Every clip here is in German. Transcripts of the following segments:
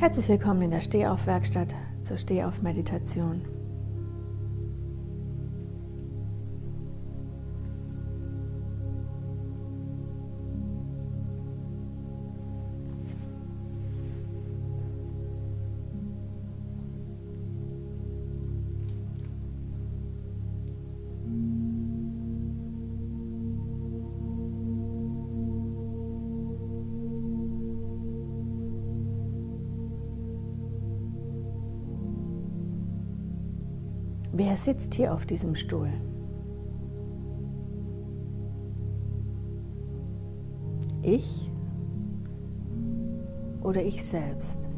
Herzlich willkommen in der Stehauf-Werkstatt zur Stehauf-Meditation. Wer sitzt hier auf diesem Stuhl? Ich oder ich selbst?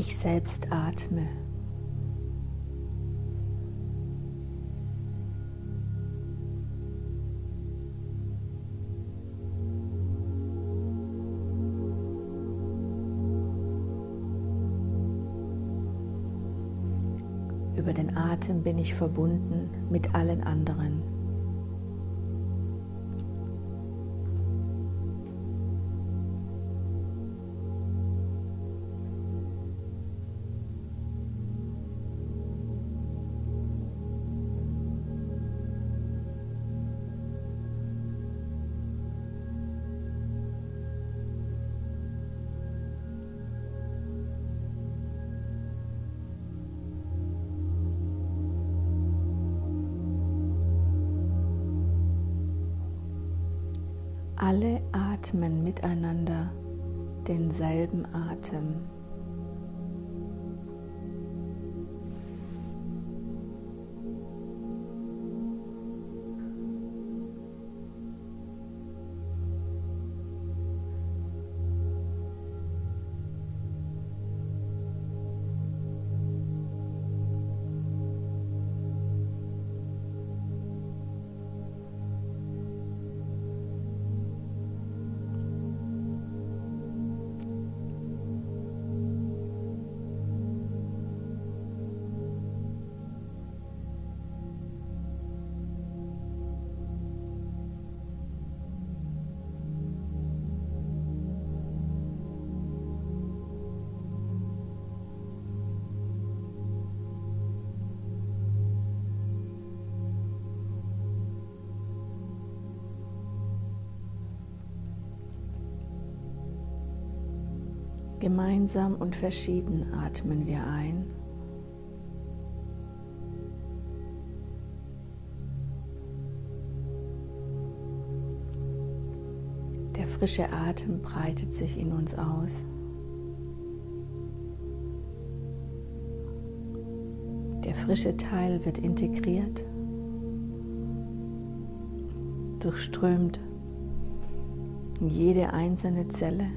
Ich selbst atme. Über den Atem bin ich verbunden mit allen anderen. Miteinander denselben Atem. Gemeinsam und verschieden atmen wir ein. Der frische Atem breitet sich in uns aus. Der frische Teil wird integriert, durchströmt in jede einzelne Zelle.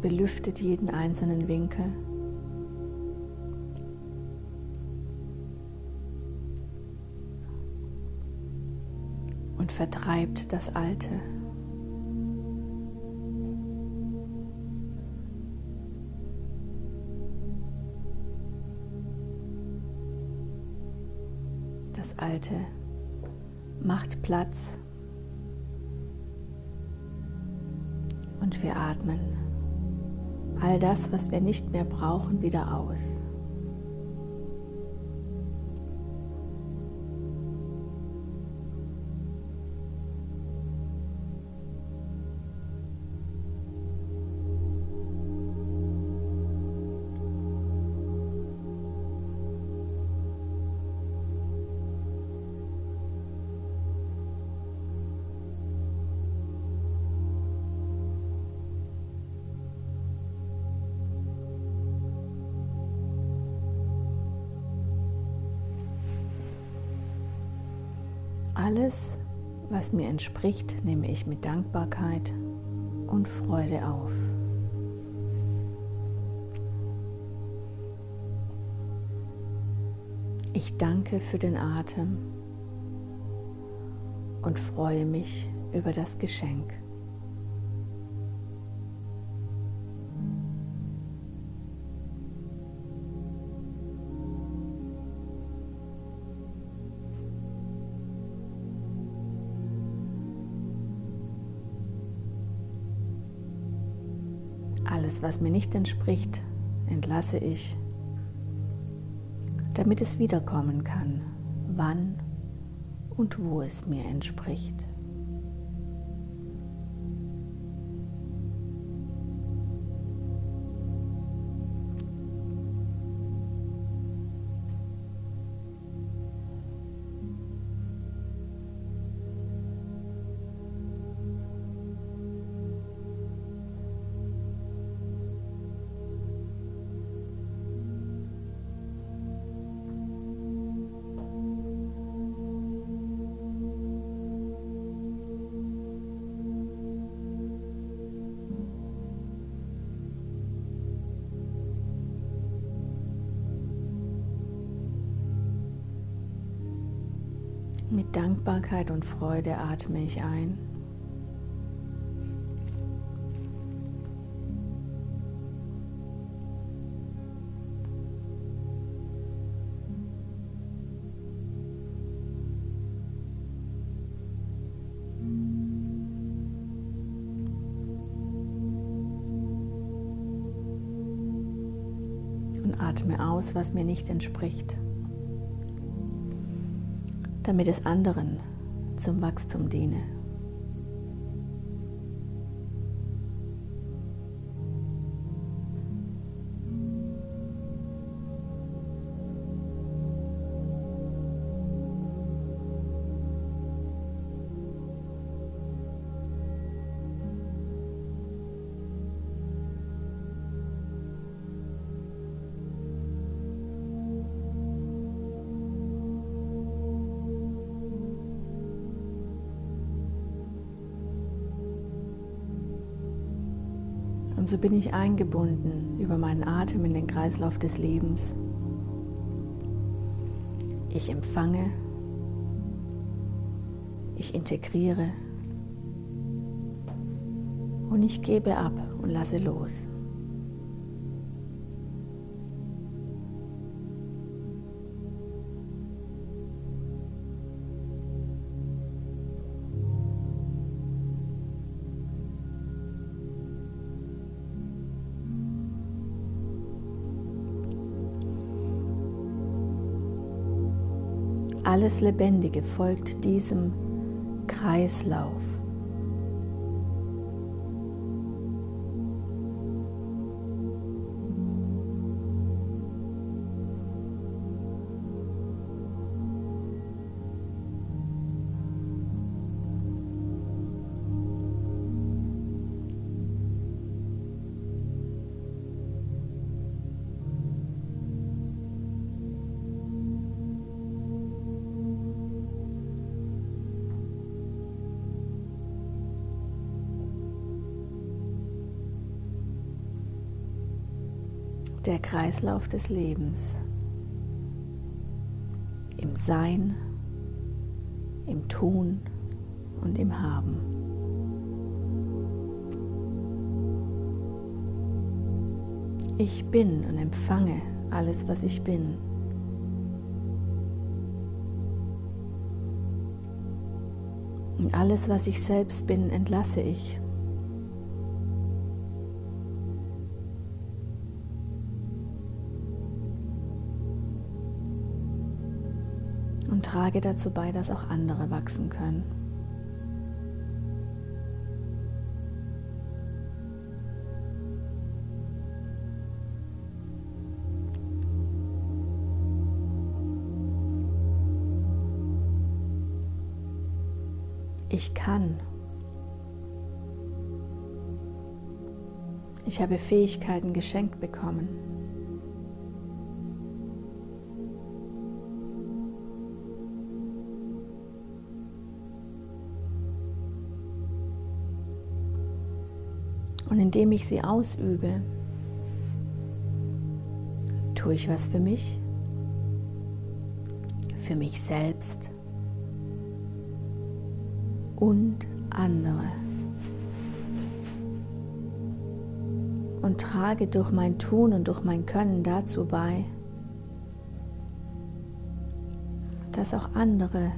Belüftet jeden einzelnen Winkel. Und vertreibt das Alte. Das Alte macht Platz und wir atmen all das, was wir nicht mehr brauchen, wieder aus. Was mir entspricht, nehme ich mit Dankbarkeit und Freude auf. Ich danke für den Atem und freue mich über das Geschenk. Was mir nicht entspricht, entlasse ich, damit es wiederkommen kann, wann und wo es mir entspricht. Freude atme ich ein. Und atme aus, was mir nicht entspricht damit es anderen zum Wachstum diene. So bin ich eingebunden über meinen Atem in den Kreislauf des Lebens. Ich empfange, ich integriere und ich gebe ab und lasse los. Alles Lebendige folgt diesem Kreislauf. Der Kreislauf des Lebens. Im Sein, im Tun und im Haben. Ich bin und empfange alles, was ich bin. Und alles, was ich selbst bin, entlasse ich. Trage dazu bei, dass auch andere wachsen können. Ich kann. Ich habe Fähigkeiten geschenkt bekommen. Und indem ich sie ausübe, tue ich was für mich, für mich selbst und andere. Und trage durch mein Tun und durch mein Können dazu bei, dass auch andere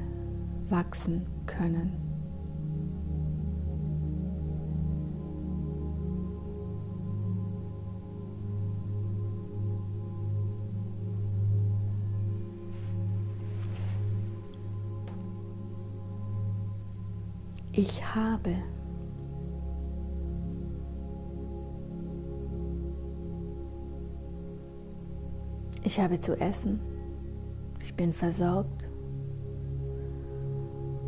wachsen können. Ich habe. Ich habe zu essen. Ich bin versorgt.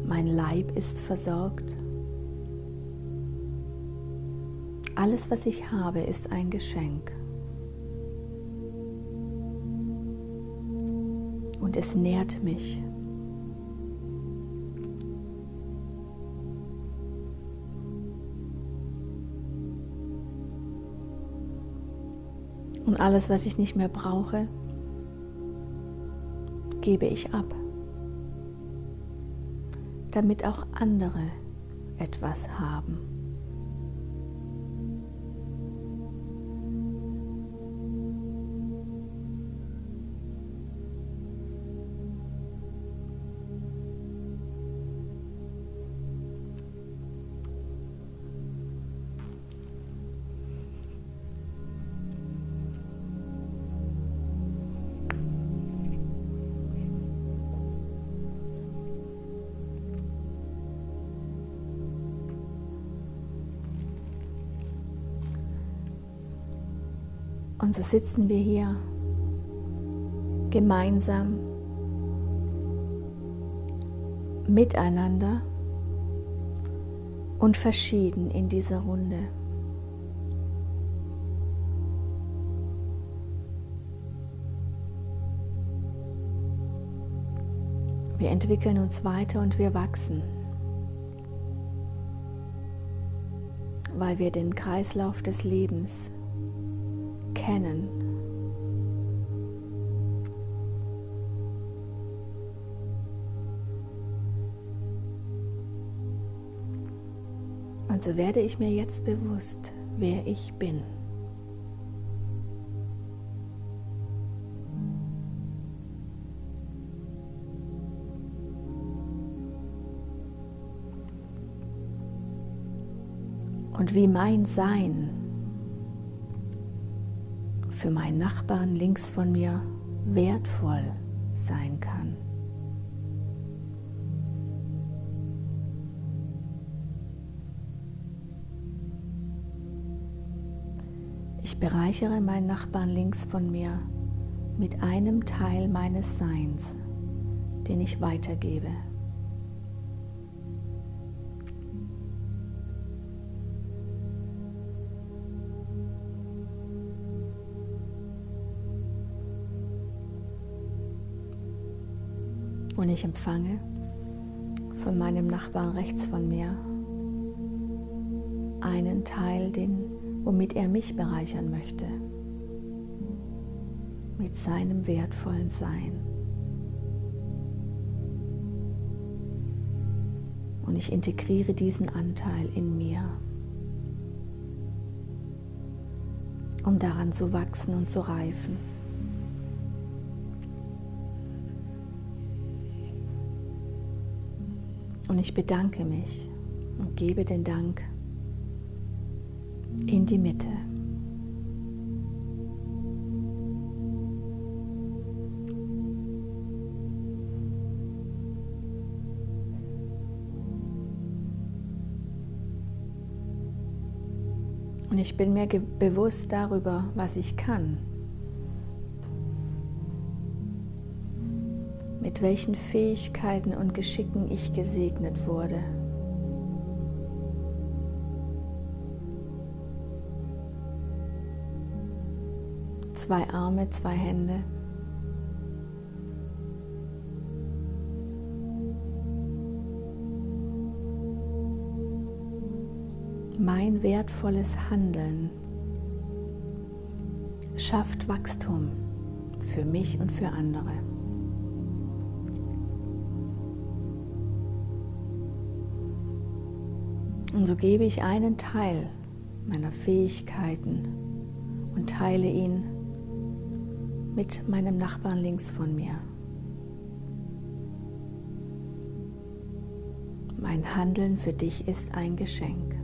Mein Leib ist versorgt. Alles, was ich habe, ist ein Geschenk. Und es nährt mich. Und alles, was ich nicht mehr brauche, gebe ich ab, damit auch andere etwas haben. So sitzen wir hier gemeinsam miteinander und verschieden in dieser Runde. Wir entwickeln uns weiter und wir wachsen, weil wir den Kreislauf des Lebens kennen. Und so werde ich mir jetzt bewusst, wer ich bin. Und wie mein Sein für meinen Nachbarn links von mir wertvoll sein kann. Ich bereichere meinen Nachbarn links von mir mit einem Teil meines Seins, den ich weitergebe. Und ich empfange von meinem Nachbarn rechts von mir einen Teil, den, womit er mich bereichern möchte. mit seinem wertvollen Sein. Und ich integriere diesen Anteil in mir, um daran zu wachsen und zu reifen. Und ich bedanke mich und gebe den Dank in die Mitte. Und ich bin mir bewusst darüber, was ich kann. Mit welchen Fähigkeiten und Geschicken ich gesegnet wurde. Zwei Arme, zwei Hände. Mein wertvolles Handeln schafft Wachstum für mich und für andere. Und so gebe ich einen Teil meiner Fähigkeiten und teile ihn mit meinem Nachbarn links von mir. Mein Handeln für dich ist ein Geschenk.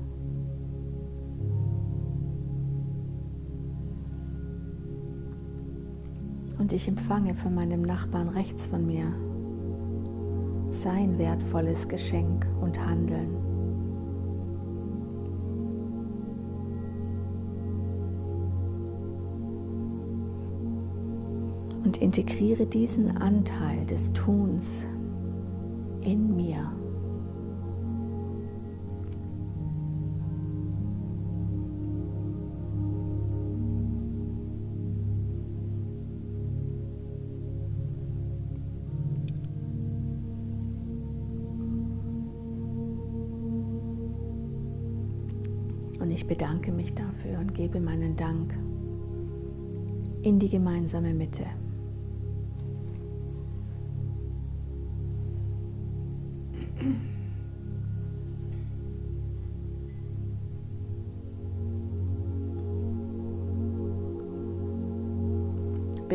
Und ich empfange von meinem Nachbarn rechts von mir sein wertvolles Geschenk und Handeln. Integriere diesen Anteil des Tuns in mir. Und ich bedanke mich dafür und gebe meinen Dank in die gemeinsame Mitte.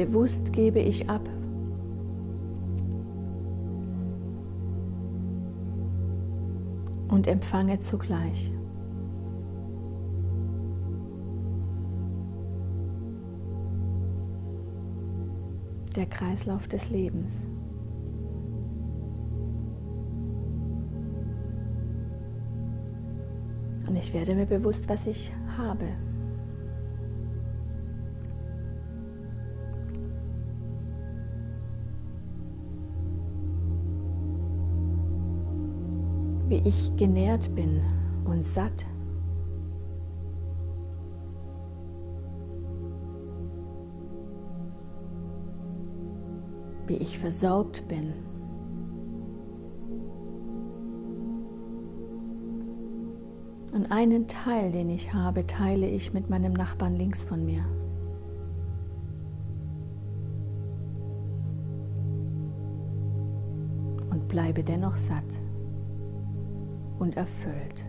Bewusst gebe ich ab. Und empfange zugleich. der Kreislauf des Lebens. Und ich werde mir bewusst, was ich habe. Ich genährt bin und satt wie ich versorgt bin. Und einen Teil, den ich habe, teile ich mit meinem Nachbarn links von mir. Und bleibe dennoch satt und erfüllt,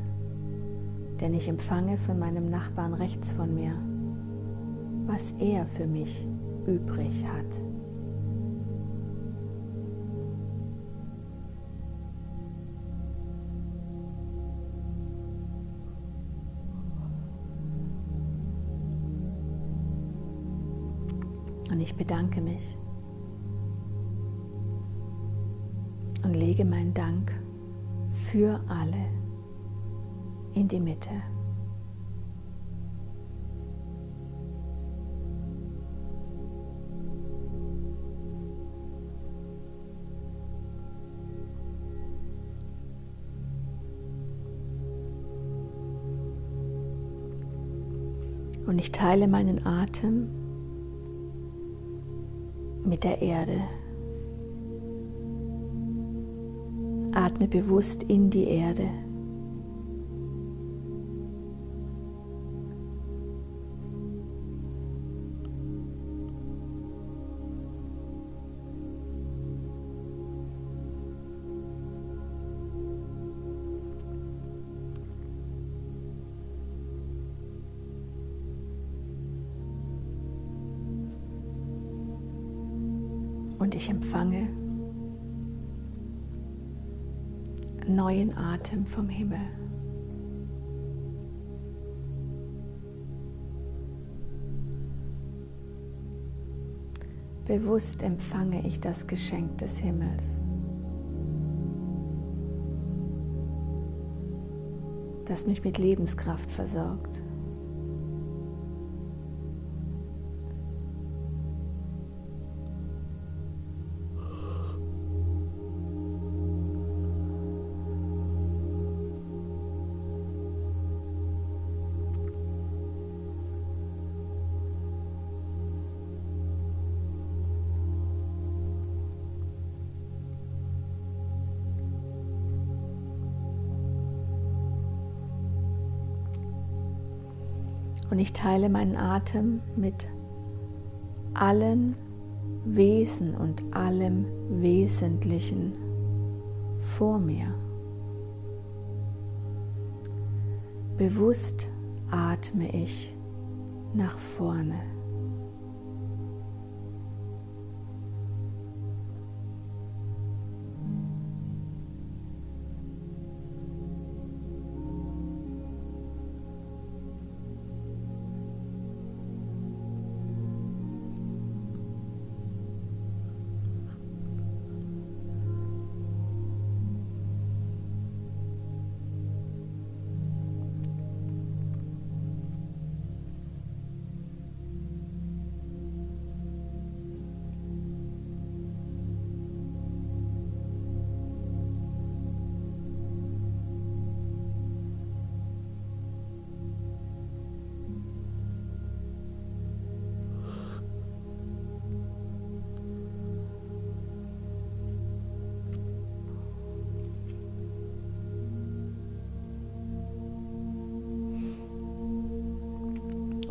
denn ich empfange von meinem Nachbarn rechts von mir, was er für mich übrig hat. Und ich bedanke mich und lege meinen Dank für alle in die Mitte. Und ich teile meinen Atem mit der Erde. Atme bewusst in die Erde. Atem vom Himmel. Bewusst empfange ich das Geschenk des Himmels. das mich mit Lebenskraft versorgt. Und ich teile meinen Atem mit allen Wesen und allem Wesentlichen vor mir. Bewusst atme ich nach vorne.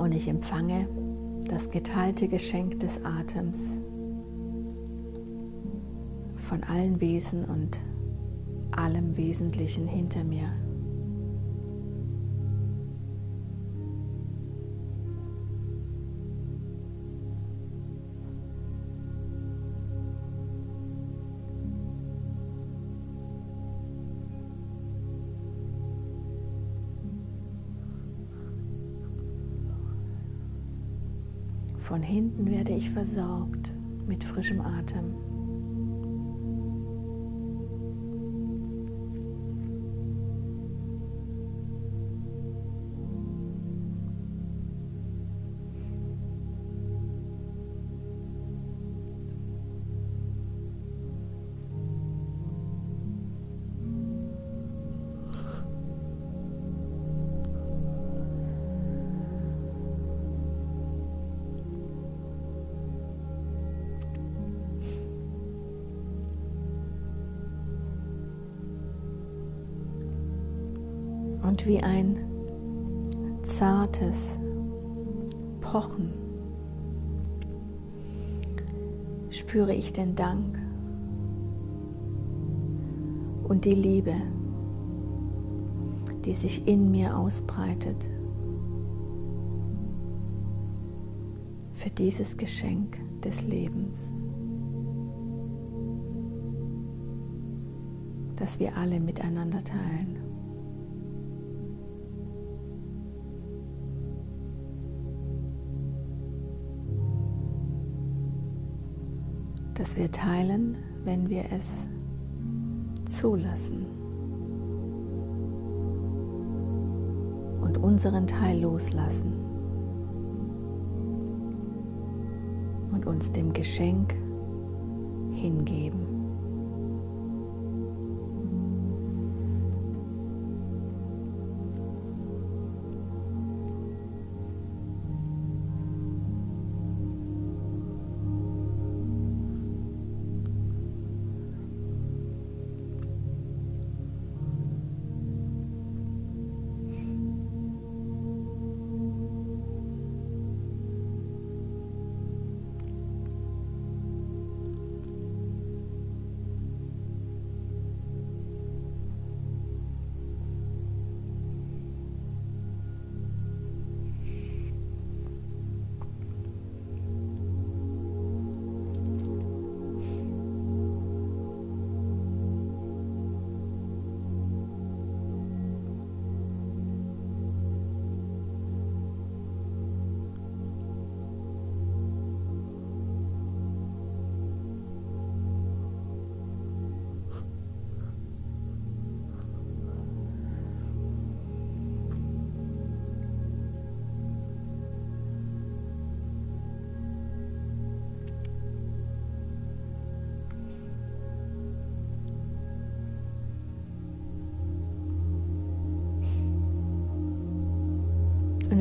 Und ich empfange das geteilte Geschenk des Atems von allen Wesen und allem Wesentlichen hinter mir. Hinten werde ich versorgt mit frischem Atem. Zartes Pochen spüre ich den Dank und die Liebe, die sich in mir ausbreitet für dieses Geschenk des Lebens, das wir alle miteinander teilen. Das wir teilen, wenn wir es zulassen und unseren Teil loslassen und uns dem Geschenk hingeben.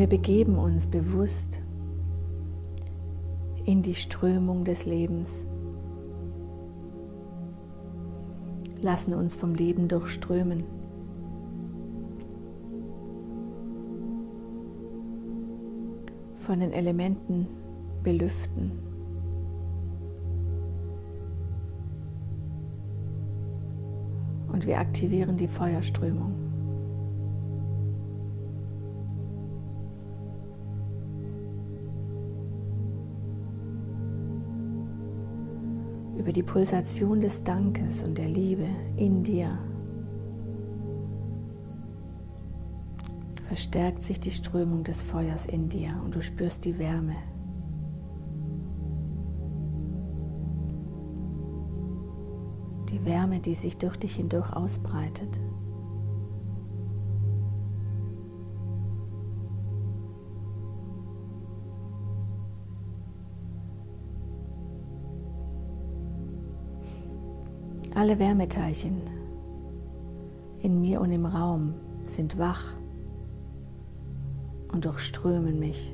Wir begeben uns bewusst in die Strömung des Lebens, lassen uns vom Leben durchströmen. von den Elementen belüften. Und wir aktivieren die Feuerströmung. Über die Pulsation des Dankes und der Liebe in dir verstärkt sich die Strömung des Feuers in dir und du spürst die Wärme. Die Wärme, die sich durch dich hindurch ausbreitet. Alle Wärmeteilchen in mir und im Raum sind wach und durchströmen mich.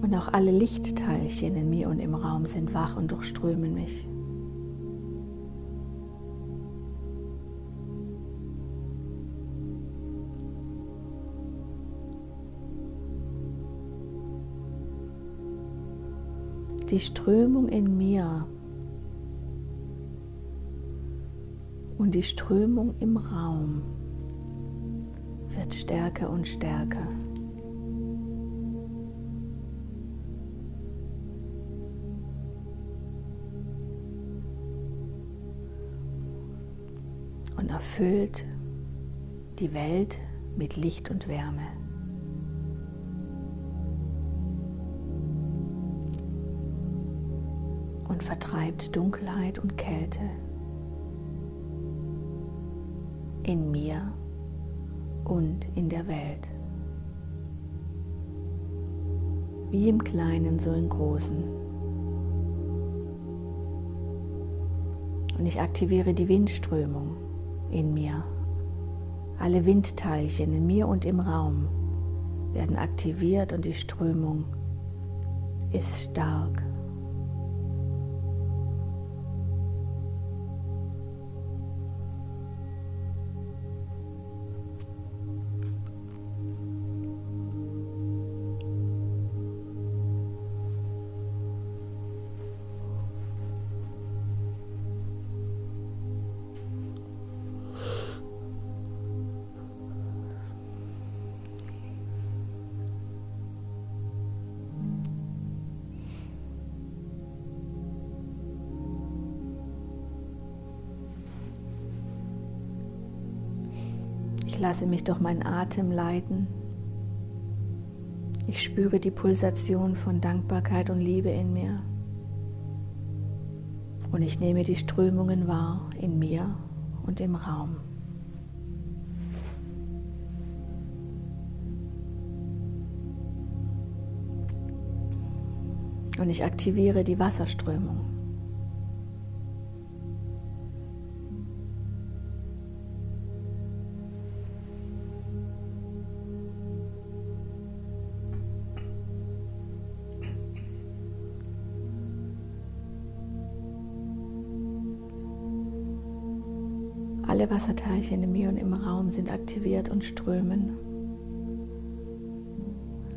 Und auch alle Lichtteilchen in mir und im Raum sind wach und durchströmen mich. Die Strömung in mir und die Strömung im Raum wird stärker und stärker. Und erfüllt die Welt mit Licht und Wärme. Und vertreibt Dunkelheit und Kälte in mir und in der Welt. Wie im Kleinen, so im Großen. Und ich aktiviere die Windströmung in mir. Alle Windteilchen in mir und im Raum werden aktiviert und die Strömung ist stark. Ich lasse mich durch meinen Atem leiten. Ich spüre die Pulsation von Dankbarkeit und Liebe in mir. Und ich nehme die Strömungen wahr in mir und im Raum. Und ich aktiviere die Wasserströmung. Wasserteilchen in mir und im Raum sind aktiviert und strömen.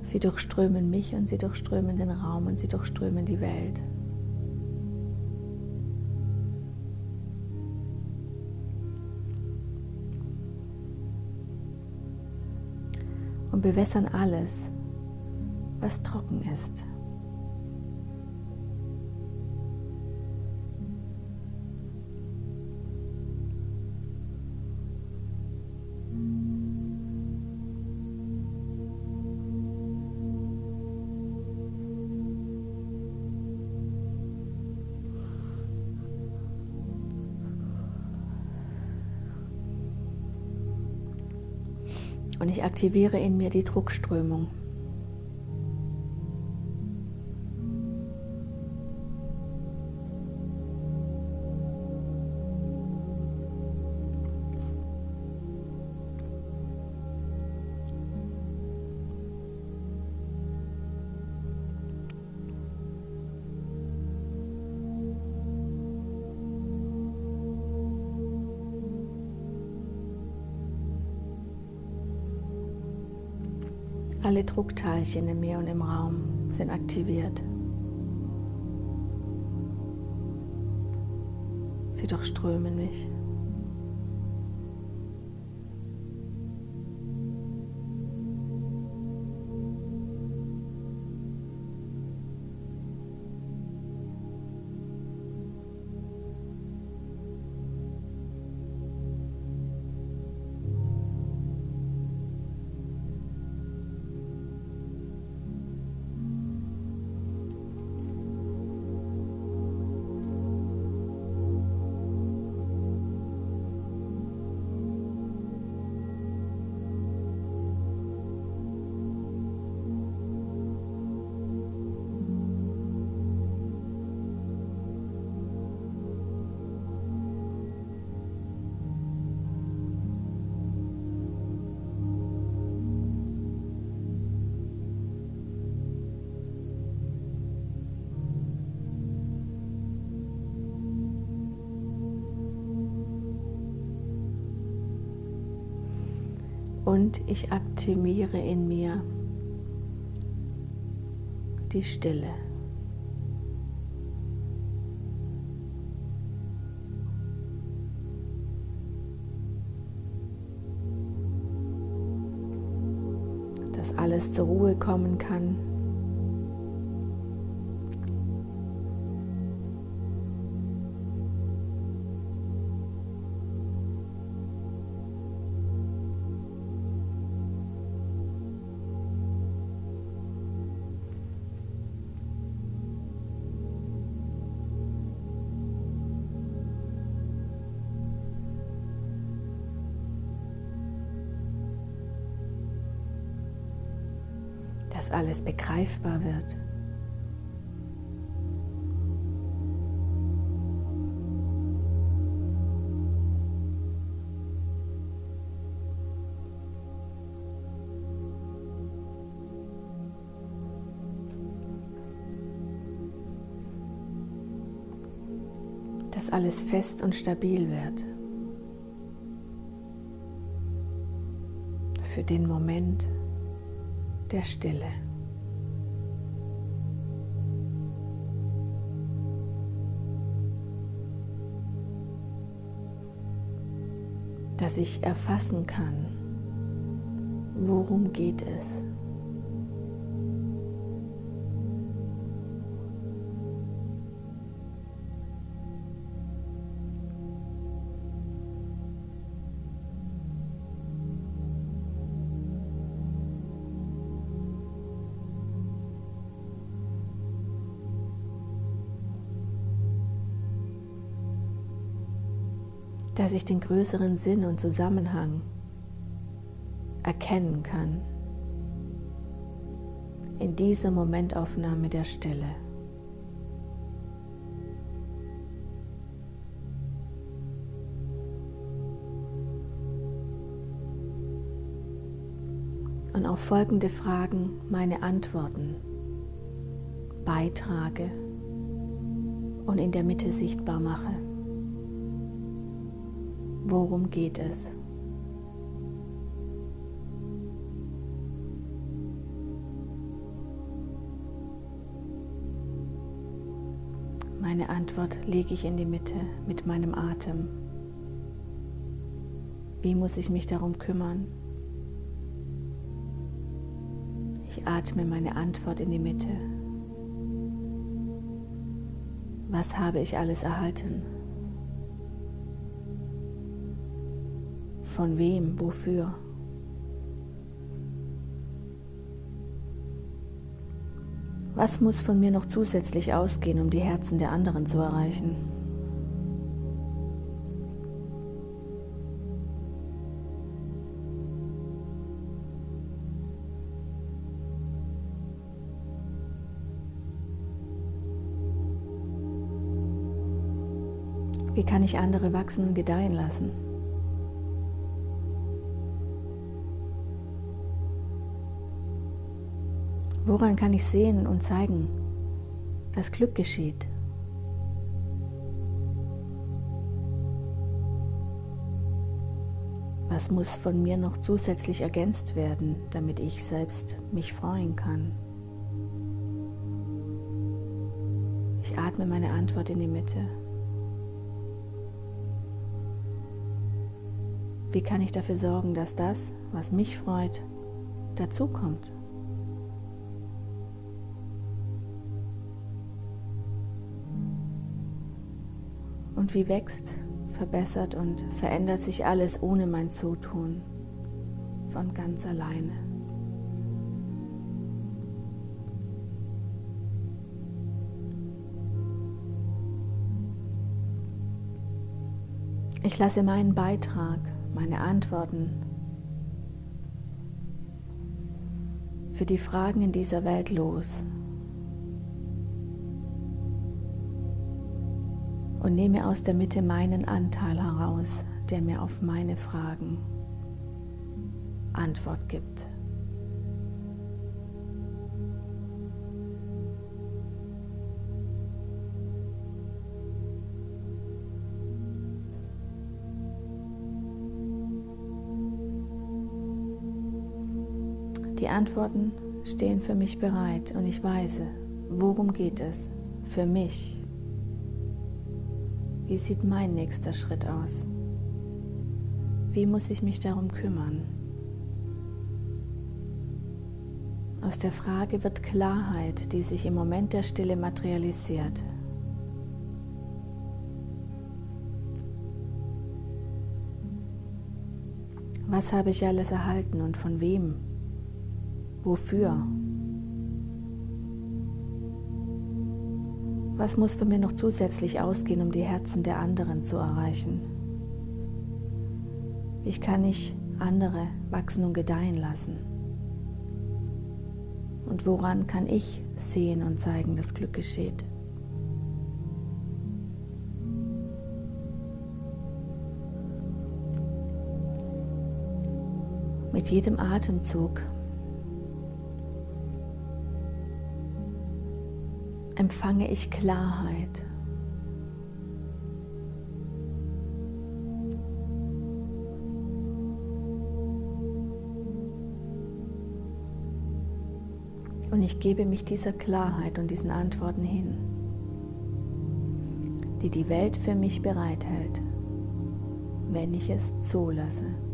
Sie durchströmen mich und sie durchströmen den Raum und sie durchströmen die Welt. Und bewässern alles, was trocken ist. Und ich aktiviere in mir die Druckströmung. Druckteilchen in mir und im Raum sind aktiviert. Sie durchströmen mich. Und ich aktiviere in mir die Stille. Dass alles zur Ruhe kommen kann. Begreifbar wird. dass alles fest und stabil wird. Für den Moment der Stille. Dass ich erfassen kann, worum geht es. Dass ich den größeren Sinn und Zusammenhang erkennen kann in dieser Momentaufnahme der Stille. Und auf folgende Fragen meine Antworten beitrage und in der Mitte sichtbar mache. Worum geht es? Meine Antwort lege ich in die Mitte mit meinem Atem. Wie muss ich mich darum kümmern? Ich atme meine Antwort in die Mitte. Was habe ich alles erhalten? Von wem? Wofür? Was muss von mir noch zusätzlich ausgehen, um die Herzen der anderen zu erreichen? Wie kann ich andere wachsen und gedeihen lassen? Woran kann ich sehen und zeigen, dass Glück geschieht? Was muss von mir noch zusätzlich ergänzt werden, damit ich selbst mich freuen kann? Ich atme meine Antwort in die Mitte. Wie kann ich dafür sorgen, dass das, was mich freut, dazukommt? Und wie wächst, verbessert und verändert sich alles ohne mein Zutun von ganz alleine? Ich lasse meinen Beitrag, meine Antworten für die Fragen in dieser Welt los und nehme aus der Mitte meinen Anteil heraus, der mir auf meine Fragen Antwort gibt. Die Antworten stehen für mich bereit und ich weiß, worum geht es für mich wie sieht mein nächster Schritt aus? Wie muss ich mich darum kümmern? Aus der Frage wird Klarheit, die sich im Moment der Stille materialisiert. Was habe ich alles erhalten und von wem? Wofür? Was muss für mir noch zusätzlich ausgehen, um die Herzen der anderen zu erreichen? Ich kann nicht andere wachsen und gedeihen lassen. Und woran kann ich sehen und zeigen, dass Glück geschieht? Mit jedem Atemzug empfange ich Klarheit. Und ich gebe mich dieser Klarheit und diesen Antworten hin, die die Welt für mich bereithält, wenn ich es zulasse.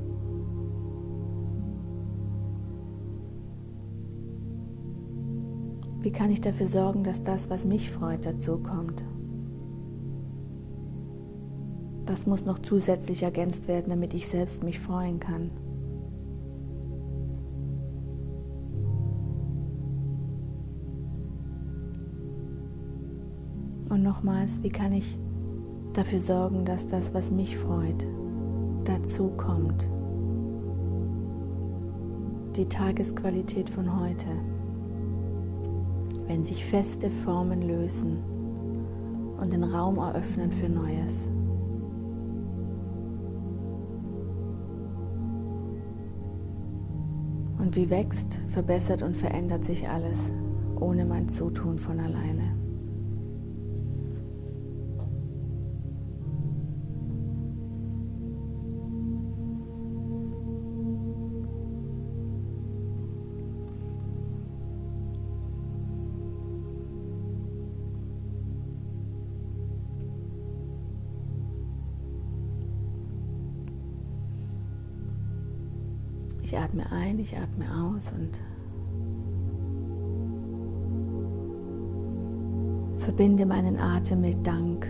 Wie kann ich dafür sorgen, dass das, was mich freut, dazu kommt? Was muss noch zusätzlich ergänzt werden, damit ich selbst mich freuen kann? Und nochmals, wie kann ich dafür sorgen, dass das, was mich freut, dazu kommt? Die Tagesqualität von heute wenn sich feste Formen lösen und den Raum eröffnen für Neues. Und wie wächst, verbessert und verändert sich alles ohne mein Zutun von alleine. Ein, ich atme aus und verbinde meinen Atem mit Dank.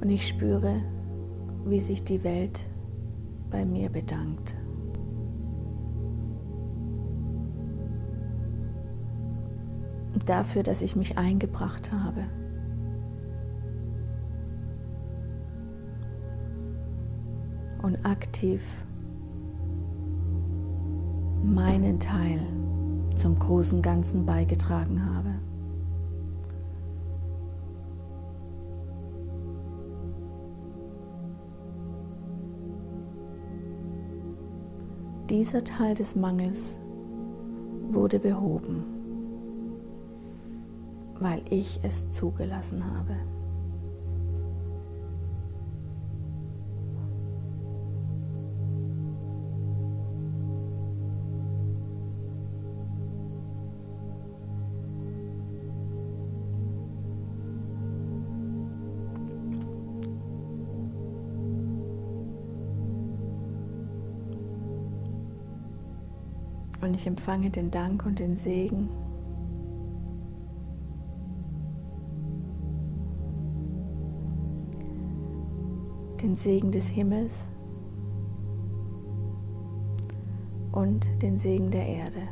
Und ich spüre, wie sich die Welt bei mir bedankt. Dafür, dass ich mich eingebracht habe. Und aktiv meinen Teil zum großen Ganzen beigetragen habe. Dieser Teil des Mangels wurde behoben, weil ich es zugelassen habe. Und ich empfange den Dank und den Segen. Den Segen des Himmels und den Segen der Erde.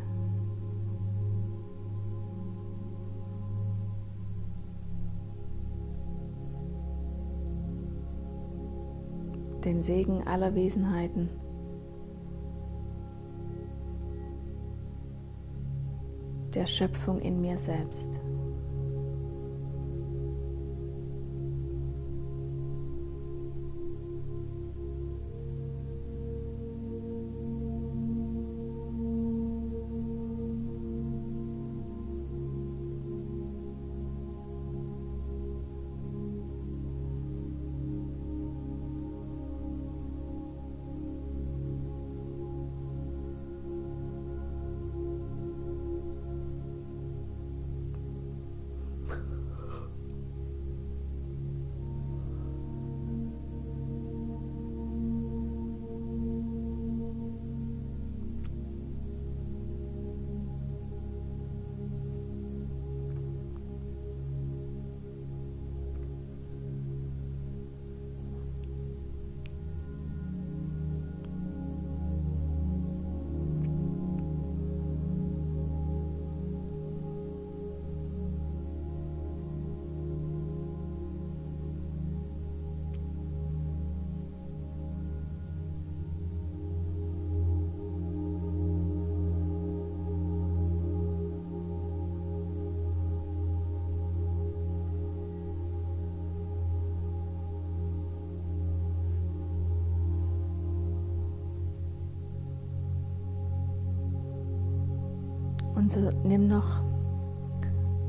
Den Segen aller Wesenheiten. der Schöpfung in mir selbst. Und so nimm noch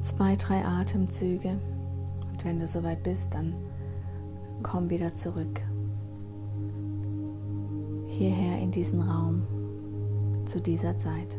zwei, drei Atemzüge. Und wenn du soweit bist, dann komm wieder zurück. Hierher in diesen Raum zu dieser Zeit.